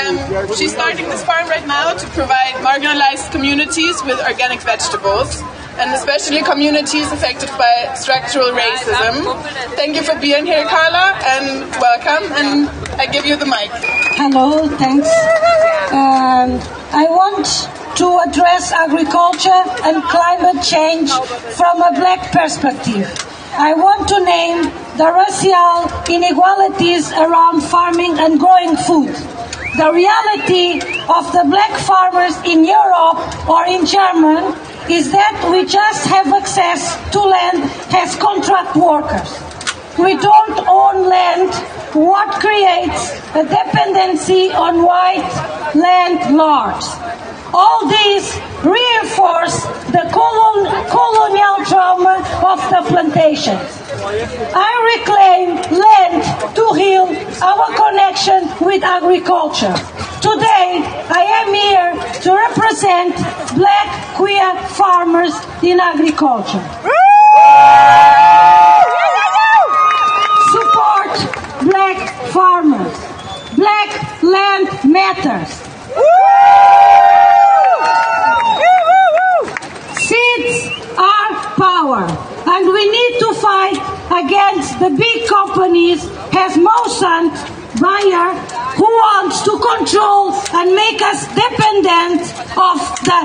Um, she's starting this farm right now to provide marginalized communities with organic vegetables, and especially communities affected by structural racism. Thank you for being here, Carla, and welcome. And I give you the mic. Hello, thanks. Um, I want to address agriculture and climate change from a black perspective. I want to name the racial inequalities around farming and growing food. The reality of the black farmers in Europe or in Germany is that we just have access to land as contract workers. We don't own land, what creates a dependency on white landlords. All these reinforce the colon, colonial trauma of the plantations. I reclaim land to heal our connection with agriculture. Today, I am here to represent black queer farmers in agriculture. Support black farmers. Black land matters. Seeds are power, and we need to fight against the big companies as Monsanto, Bayer, who wants to control and make us dependent of the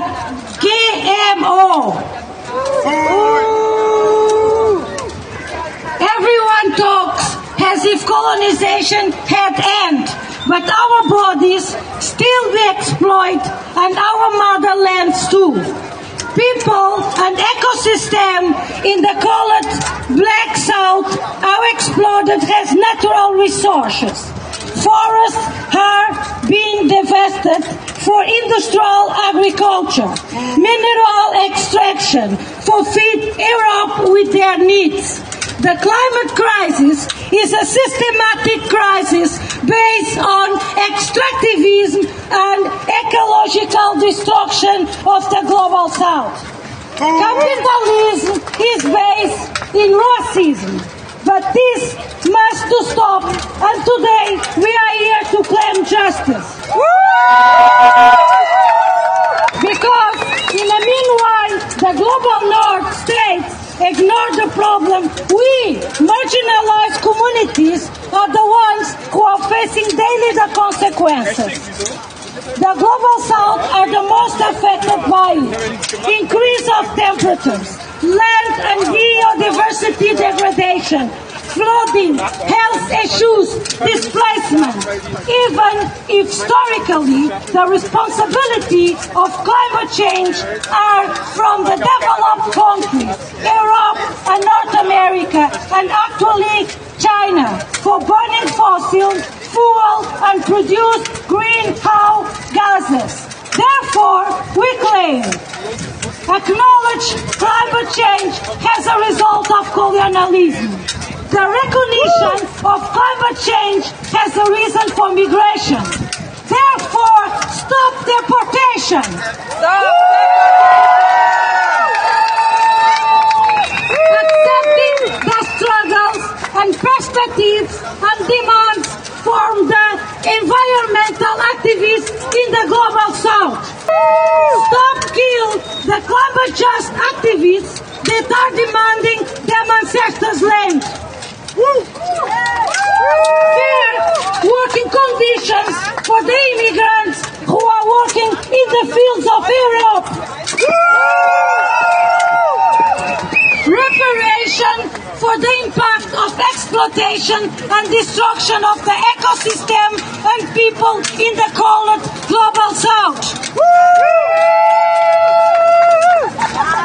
GMO. Everyone talks as if colonization had ended, but our bodies still be exploited and our motherlands too. People and ecosystem in the colored black south are exploited as natural resources. Forests are being divested for industrial agriculture, mineral extraction, for feed Europe with their needs. The climate crisis is a systematic crisis based on extractivism and ecological destruction of the global south. Capitalism is based in racism, but this must to stop and today we are here to claim justice. Because in the meanwhile, the global north states ignore the problem. We, marginalized communities, are the ones who are facing daily the consequences. The global south are the most affected by. Increase of temperatures, land and biodiversity degradation, flooding, health issues, displacement. Even if historically the responsibility of climate change are from the developed countries, Europe and North America, and actually China, for burning fossil fuel and produce greenhouse gases. Therefore, we claim acknowledge climate change as a result of colonialism. The recognition of climate change as a reason for migration. Therefore, stop deportation. Accepting the struggles and perspectives and demands from the environmental activists in the global south. Stop kill the climate just activists that are demanding their ancestors' land. Fair working conditions for the immigrants who are working in the fields of Europe. Reparation for the impact of exploitation and destruction of the ecosystem and people in the colored global south.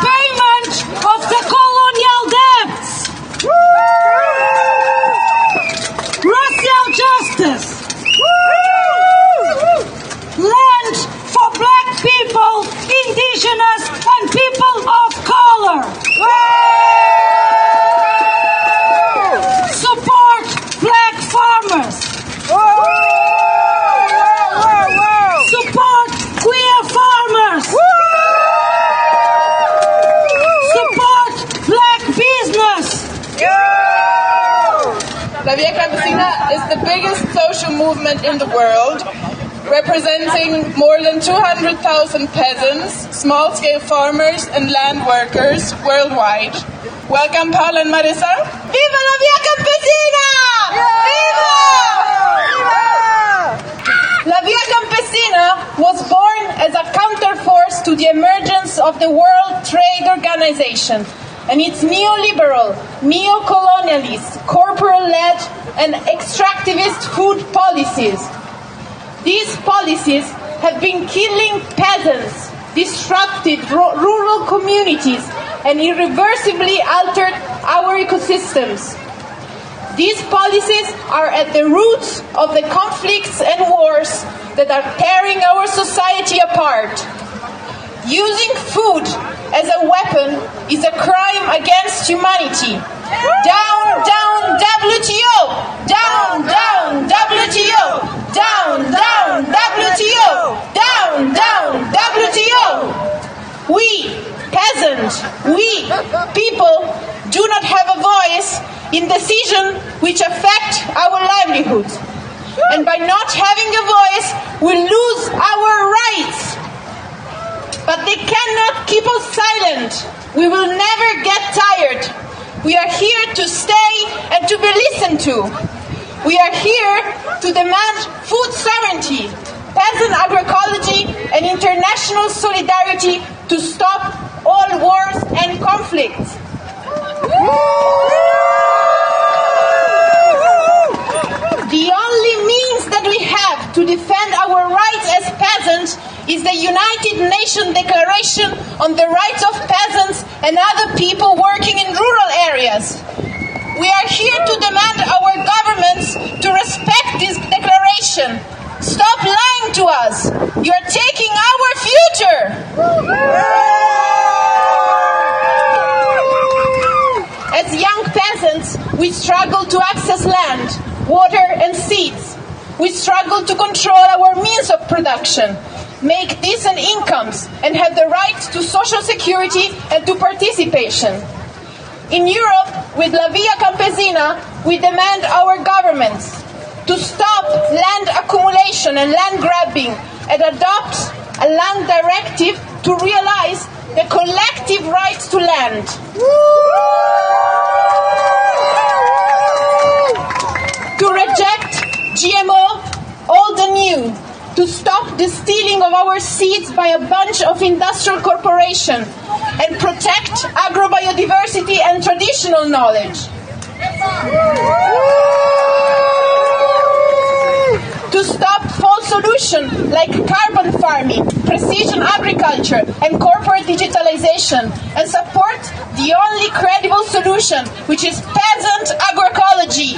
Payment of the colonial debts. Racial justice. Land for black people, indigenous, and people of color. Support black farmers. Support queer farmers. La Via Campesina is the biggest social movement in the world, representing more than 200,000 peasants, small scale farmers, and land workers worldwide. Welcome, Paul and Marisa. Viva la Via Campesina! Viva! La Via Campesina was born as a counterforce to the emergence of the World Trade Organization and its neoliberal, neo-colonialist, corporate-led and extractivist food policies. These policies have been killing peasants, disrupted rural communities and irreversibly altered our ecosystems. These policies are at the roots of the conflicts and wars that are tearing our society apart. Using food as a weapon is a crime against humanity. Down, down, WTO! Down, down, WTO! Down, down, WTO! Down, down, WTO! We, peasants, we, people, do not have a voice in decisions which affect our livelihoods. And by not having a voice, we lose our rights. But they cannot keep us silent. We will never get tired. We are here to stay and to be listened to. We are here to demand food sovereignty, peasant agroecology, and international solidarity to stop all wars and conflicts. The only means that we have to defend our is the United Nations Declaration on the Rights of Peasants and Other People Working in Rural Areas. We are here to demand our governments to respect this declaration. Stop lying to us. You are taking our future. As young peasants, we struggle to access land, water, and seeds. We struggle to control our means of production, make decent incomes, and have the right to social security and to participation. In Europe, with La Via Campesina, we demand our governments to stop land accumulation and land grabbing and adopt a land directive to realize the collective rights to land. To reject GMO, old and new, to stop the stealing of our seeds by a bunch of industrial corporations and protect agrobiodiversity and traditional knowledge. To stop false solutions like carbon farming, precision agriculture, and corporate digitalization, and support the only credible solution, which is peasant agroecology.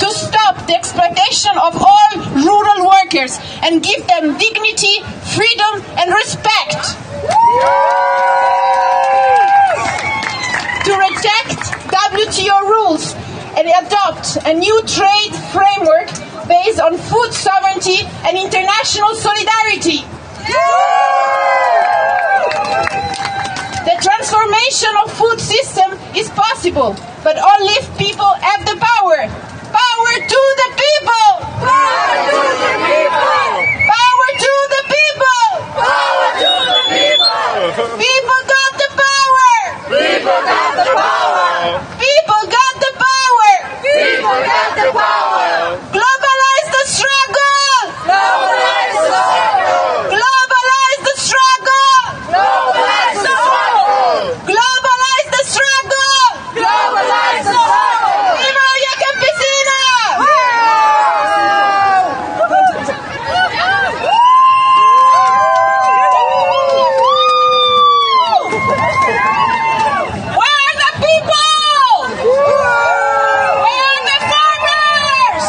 To stop the exploitation of all rural workers and give them dignity, freedom, and respect. To reject WTO rules and adopt a new trade framework based on food sovereignty and international solidarity. The transformation of food system is possible, but only if people have the power. Power to the people! Power to the people! Power to the people! Power to the people! People got the power! People got the power! People got the power! People got the power! Globalize the struggle! Globalize the struggle! Globalize the struggle! Globalize the struggle! Globalize the struggle! Globalize the struggle! Viva la campesina! Where are the people? Where are the farmers?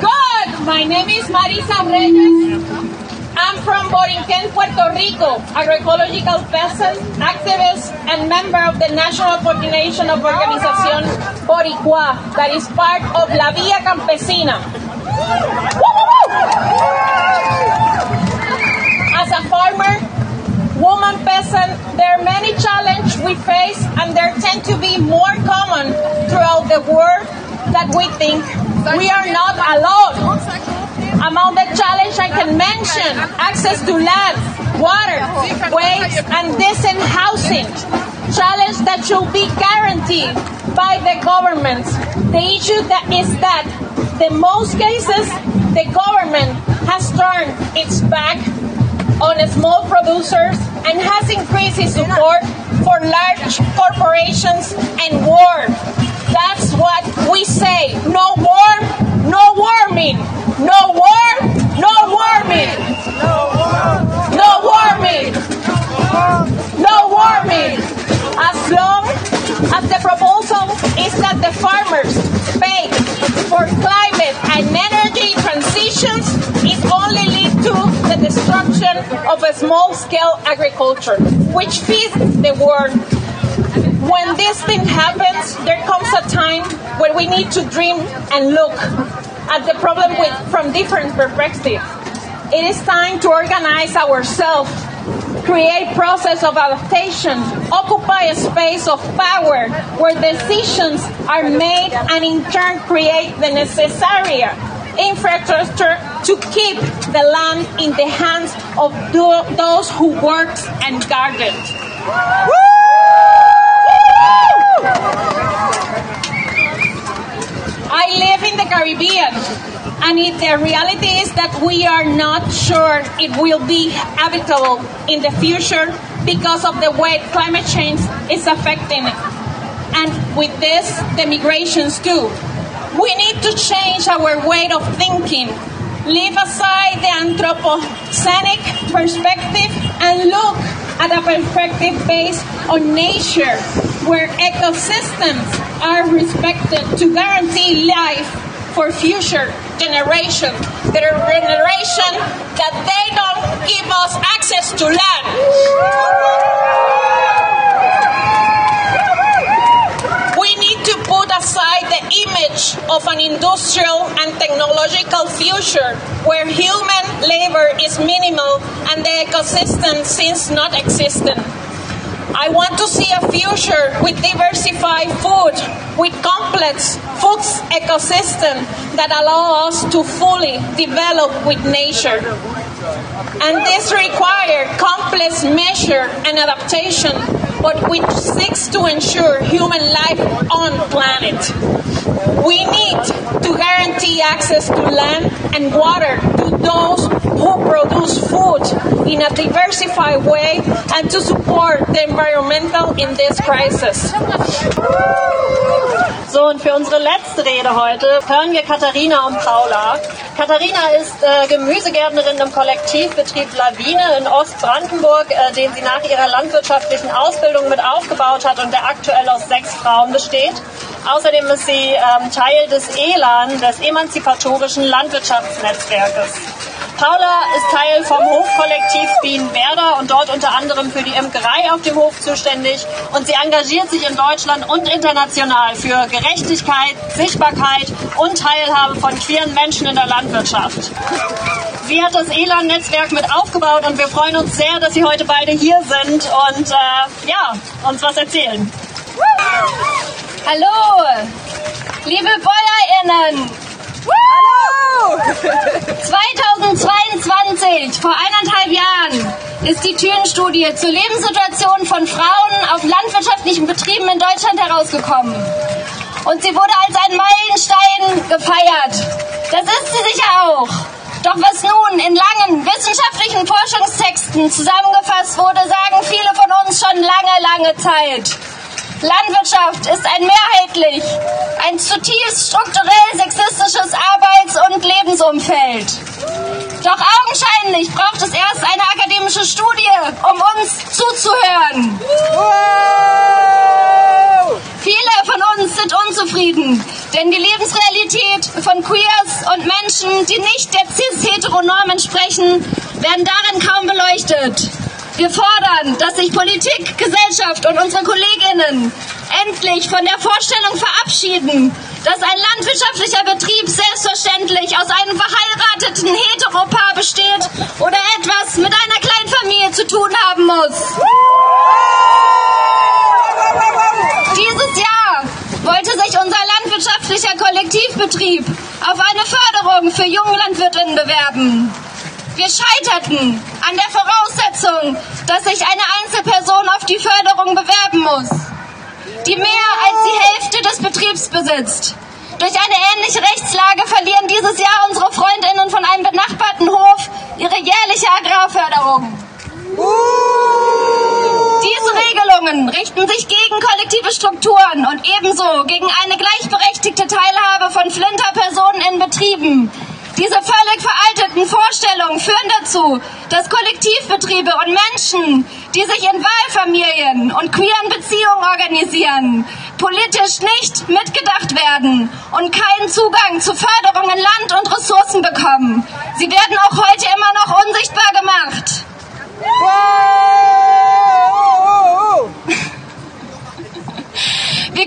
Good. My name is Marisa Reyes. I'm from Borinquen, Puerto Rico, agroecological peasant, activist, and member of the National Coordination of Organization Boricua, that is part of La Via Campesina. As a farmer, woman, peasant, there are many challenges we face, and there tend to be more common throughout the world that we think we are not alone. Among the challenges I can mention, access to land, water, waste, and decent housing. Challenge that should be guaranteed by the government. The issue that is that in most cases, the government has turned its back on small producers and has increased its support for large corporations and war. That's what we say. No war, no warming. No war, no warming. No warming. No warming. As long as the proposal is that the farmers pay for climate and energy transitions, it only leads to the destruction of a small-scale agriculture, which feeds the world. When this thing happens, we need to dream and look at the problem with, from different perspectives. It is time to organize ourselves create process of adaptation, occupy a space of power where decisions are made and in turn create the necessary infrastructure to keep the land in the hands of those who work and guard it. I live in the Caribbean, and it, the reality is that we are not sure it will be habitable in the future because of the way climate change is affecting it. And with this, the migrations too. We need to change our way of thinking, leave aside the anthropocenic perspective, and look at a perspective based on nature, where ecosystems are respected to guarantee life for future generations. The generation that they don't give us access to land. We need to put aside the image of an industrial and technological future where human labor is minimal and the ecosystem seems not existent. I want to see a future with diversified food, with complex food ecosystem that allow us to fully develop with nature. And this requires complex measure and adaptation, but which seeks to ensure human life on planet. We need to guarantee access to land and water to those who produce food in a diversified way and to support the environmental in this crisis. So, und für unsere letzte Rede heute hören wir Katharina und Paula. Katharina ist äh, Gemüsegärtnerin im Kollektivbetrieb Lawine in Ostbrandenburg, äh, den sie nach ihrer landwirtschaftlichen Ausbildung mit aufgebaut hat und der aktuell aus sechs Frauen besteht. Außerdem ist sie ähm, Teil des ELAN, des Emanzipatorischen Landwirtschaftsnetzwerkes. Paula ist Teil vom Hofkollektiv Bienenwerder und dort unter anderem für die Imkerei auf dem Hof zuständig. Und sie engagiert sich in Deutschland und international für Gerechtigkeit, Sichtbarkeit und Teilhabe von queeren Menschen in der Landwirtschaft. Sie hat das ELAN-Netzwerk mit aufgebaut und wir freuen uns sehr, dass Sie heute beide hier sind und äh, ja, uns was erzählen. Hallo, liebe BäuerInnen! Hallo! 2022, vor eineinhalb Jahren, ist die Thünen-Studie zur Lebenssituation von Frauen auf landwirtschaftlichen Betrieben in Deutschland herausgekommen. Und sie wurde als ein Meilenstein gefeiert. Das ist sie sicher auch. Doch was nun in langen wissenschaftlichen Forschungstexten zusammengefasst wurde, sagen viele von uns schon lange, lange Zeit. Landwirtschaft ist ein mehrheitlich, ein zutiefst strukturell sexistisches Arbeits- und Lebensumfeld. Doch augenscheinlich braucht es erst eine akademische Studie, um uns zuzuhören. Viele von uns sind unzufrieden, denn die Lebensrealität von Queers und Menschen, die nicht der cis-heteronorm entsprechen, werden darin kaum beleuchtet. Wir fordern, dass sich Politik, Gesellschaft und unsere Kolleginnen endlich von der Vorstellung verabschieden, dass ein landwirtschaftlicher Betrieb selbstverständlich aus einem verheirateten Heteropaar besteht oder etwas mit einer Kleinfamilie zu tun haben muss. Dieses Jahr wollte sich unser landwirtschaftlicher Kollektivbetrieb auf eine Förderung für junge Landwirtinnen bewerben. Wir scheiterten an der Voraussetzung, dass sich eine Einzelperson auf die Förderung bewerben muss, die mehr als die Hälfte des Betriebs besitzt. Durch eine ähnliche Rechtslage verlieren dieses Jahr unsere Freundinnen von einem benachbarten Hof ihre jährliche Agrarförderung. Diese Regelungen richten sich gegen kollektive Strukturen und ebenso gegen eine gleichberechtigte Teilhabe von Flinterpersonen in Betrieben. Diese völlig veralteten Vorstellungen führen dazu, dass Kollektivbetriebe und Menschen, die sich in Wahlfamilien und queeren Beziehungen organisieren, politisch nicht mitgedacht werden und keinen Zugang zu Förderungen Land und Ressourcen bekommen. Sie werden auch heute immer noch unsichtbar gemacht. Wir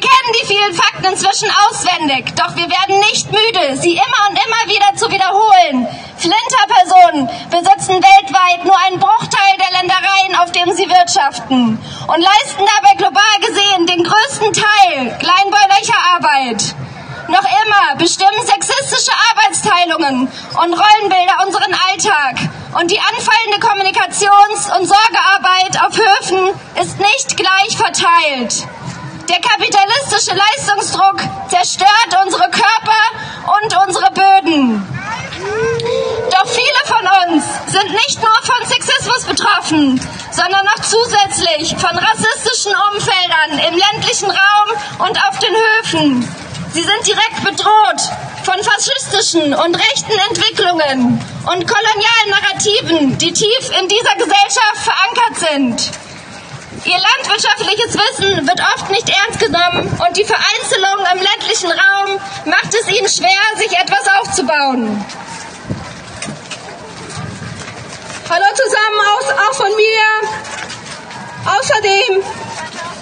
vielen Fakten inzwischen auswendig, doch wir werden nicht müde, sie immer und immer wieder zu wiederholen. Flinterpersonen besitzen weltweit nur einen Bruchteil der Ländereien, auf denen sie wirtschaften und leisten dabei global gesehen den größten Teil kleinbäuerlicher Arbeit. Noch immer bestimmen sexistische Arbeitsteilungen und Rollenbilder unseren Alltag. Und die anfallende Kommunikations- und Sorgearbeit auf Höfen ist nicht gleich verteilt. Der kapitalistische Leistungsdruck zerstört unsere Körper und unsere Böden. Doch viele von uns sind nicht nur von Sexismus betroffen, sondern noch zusätzlich von rassistischen Umfeldern im ländlichen Raum und auf den Höfen. Sie sind direkt bedroht von faschistischen und rechten Entwicklungen und kolonialen Narrativen, die tief in dieser Gesellschaft verankert sind. Ihr landwirtschaftliches Wissen wird oft nicht ernst genommen und die Vereinzelung im ländlichen Raum macht es ihnen schwer, sich etwas aufzubauen. Hallo zusammen, auch von mir. Außerdem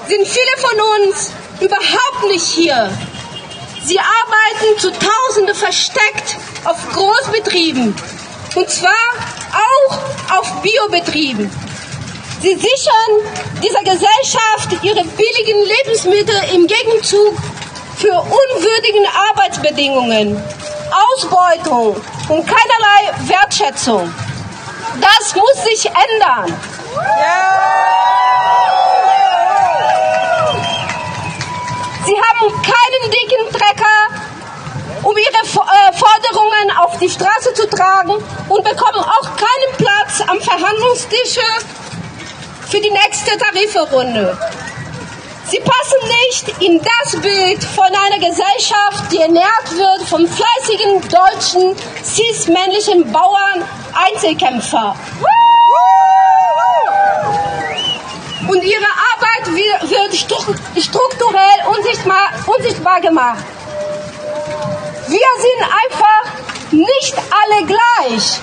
sind viele von uns überhaupt nicht hier. Sie arbeiten zu Tausende versteckt auf Großbetrieben und zwar auch auf Biobetrieben. Sie sichern dieser Gesellschaft ihre billigen Lebensmittel im Gegenzug für unwürdigen Arbeitsbedingungen, Ausbeutung und keinerlei Wertschätzung. Das muss sich ändern. Sie haben keinen dicken Trecker, um ihre äh, Forderungen auf die Straße zu tragen und bekommen auch keinen Platz am Verhandlungstisch für die nächste Tarifrunde. Sie passen nicht in das Bild von einer Gesellschaft, die ernährt wird von fleißigen deutschen cis-männlichen Bauern, Einzelkämpfer. Und ihre Arbeit wird strukturell unsichtbar, unsichtbar gemacht. Wir sind einfach nicht alle gleich.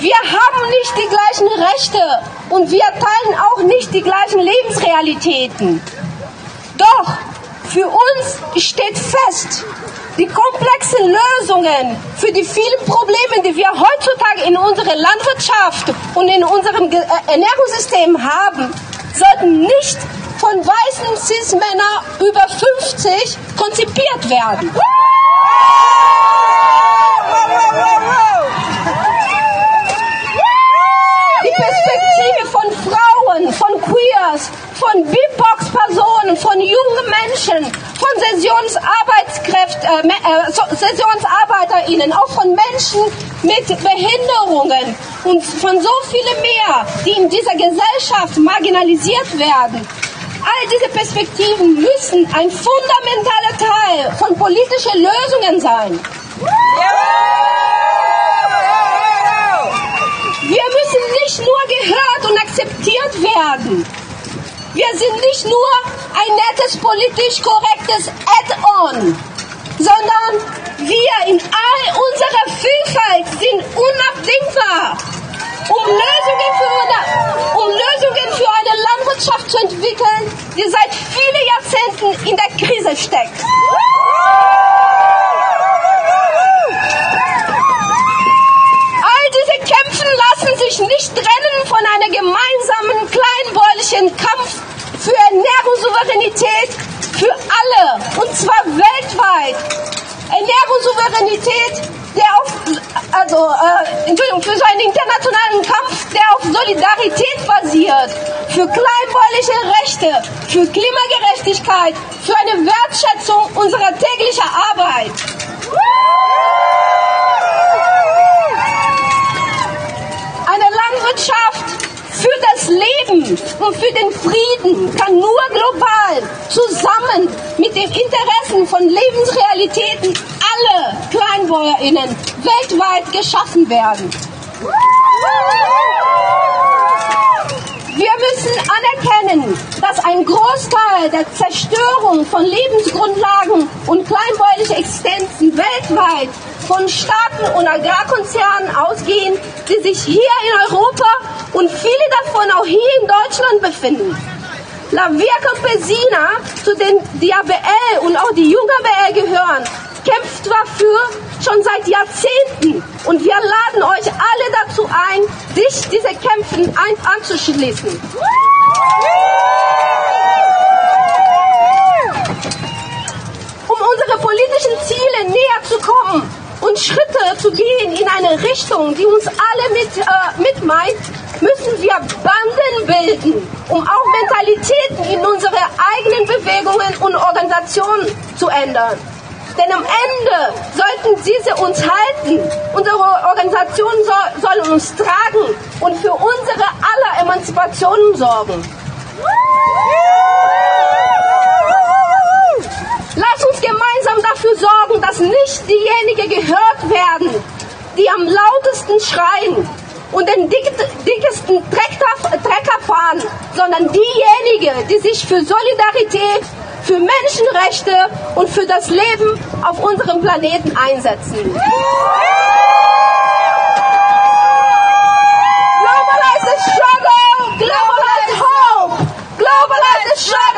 Wir haben nicht die gleichen Rechte und wir teilen auch nicht die gleichen Lebensrealitäten. Doch für uns steht fest, die komplexen Lösungen für die vielen Probleme, die wir heutzutage in unserer Landwirtschaft und in unserem äh, Ernährungssystem haben, sollten nicht von weißen Cis-Männern über 50 konzipiert werden. Die Perspektive von Frauen, von Queers, von BIPOX-Personen, von jungen Menschen, von Saisonsarbeitskräften, äh, äh, Saisonsarbeiterinnen, auch von Menschen mit Behinderungen und von so vielen mehr, die in dieser Gesellschaft marginalisiert werden. All diese Perspektiven müssen ein fundamentaler Teil von politischen Lösungen sein. Wir müssen nicht nur gehört und akzeptiert werden. Wir sind nicht nur ein nettes, politisch korrektes Add-on, sondern wir in all unserer Vielfalt sind unabdingbar, um Lösungen für eine, um Lösungen für eine Landwirtschaft zu entwickeln, die seit vielen Jahrzehnten in der Krise steckt. All diese Kämpfen lassen sich nicht trennen von einer gemeinsamen kleinen den Kampf für Ernährungssouveränität für alle, und zwar weltweit. Ernährungssouveränität, der auf, also, äh, Entschuldigung, für so einen internationalen Kampf, der auf Solidarität basiert, für kleinbäuerliche Rechte, für Klimagerechtigkeit, für eine Wertschätzung unserer täglichen Arbeit. Eine Landwirtschaft das Leben und für den Frieden kann nur global zusammen mit den Interessen von Lebensrealitäten aller KleinbäuerInnen weltweit geschaffen werden. Wir müssen anerkennen, dass ein Großteil der Zerstörung von Lebensgrundlagen und kleinbäuerlicher Existenzen weltweit von Staaten und Agrarkonzernen ausgehen, die sich hier in Europa und viele davon auch hier in Deutschland befinden. La Via Campesina, zu denen die ABL und auch die Junge ABL gehören, kämpft dafür schon seit Jahrzehnten und wir laden euch alle dazu ein, sich diese Kämpfen ein anzuschließen. Um unsere politischen Ziele näher zu kommen und Schritte zu gehen in eine Richtung, die uns alle mit, äh, mit meint, müssen wir Banden bilden, um auch Mentalitäten in unsere eigenen Bewegungen und Organisationen zu ändern. Denn am Ende sollten diese uns halten. Unsere Organisationen so, sollen uns tragen und für unsere aller Emanzipation sorgen. Lass uns gemeinsam dafür sorgen, dass nicht diejenigen gehört werden, die am lautesten schreien und den dick, dickesten Trecker, Trecker fahren, sondern diejenigen, die sich für Solidarität, für Menschenrechte und für das Leben auf unserem Planeten einsetzen. Globalize the struggle! Globalize hope! Globalize the struggle!